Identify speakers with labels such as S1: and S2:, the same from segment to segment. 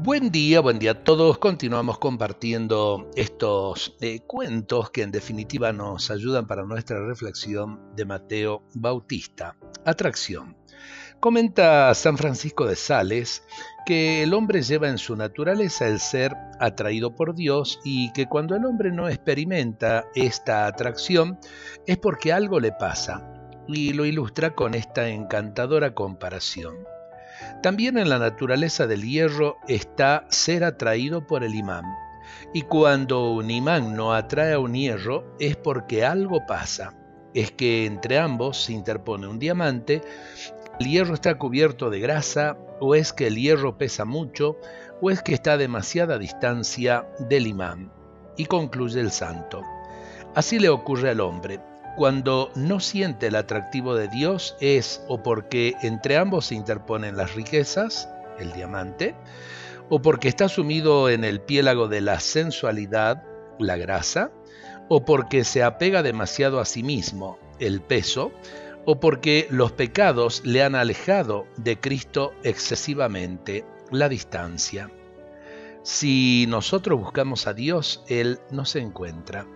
S1: Buen día, buen día a todos. Continuamos compartiendo estos eh, cuentos que en definitiva nos ayudan para nuestra reflexión de Mateo Bautista. Atracción. Comenta San Francisco de Sales que el hombre lleva en su naturaleza el ser atraído por Dios y que cuando el hombre no experimenta esta atracción es porque algo le pasa, y lo ilustra con esta encantadora comparación. También en la naturaleza del hierro está ser atraído por el imán. Y cuando un imán no atrae a un hierro es porque algo pasa. Es que entre ambos se interpone un diamante, el hierro está cubierto de grasa, o es que el hierro pesa mucho, o es que está a demasiada distancia del imán. Y concluye el santo. Así le ocurre al hombre cuando no siente el atractivo de Dios es o porque entre ambos se interponen las riquezas, el diamante, o porque está sumido en el piélago de la sensualidad, la grasa, o porque se apega demasiado a sí mismo, el peso, o porque los pecados le han alejado de Cristo excesivamente, la distancia. Si nosotros buscamos a Dios, Él no se encuentra.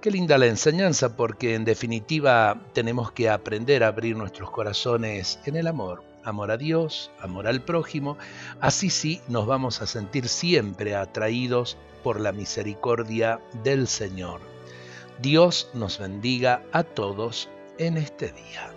S1: Qué linda la enseñanza porque en definitiva tenemos que aprender a abrir nuestros corazones en el amor. Amor a Dios, amor al prójimo. Así sí nos vamos a sentir siempre atraídos por la misericordia del Señor. Dios nos bendiga a todos en este día.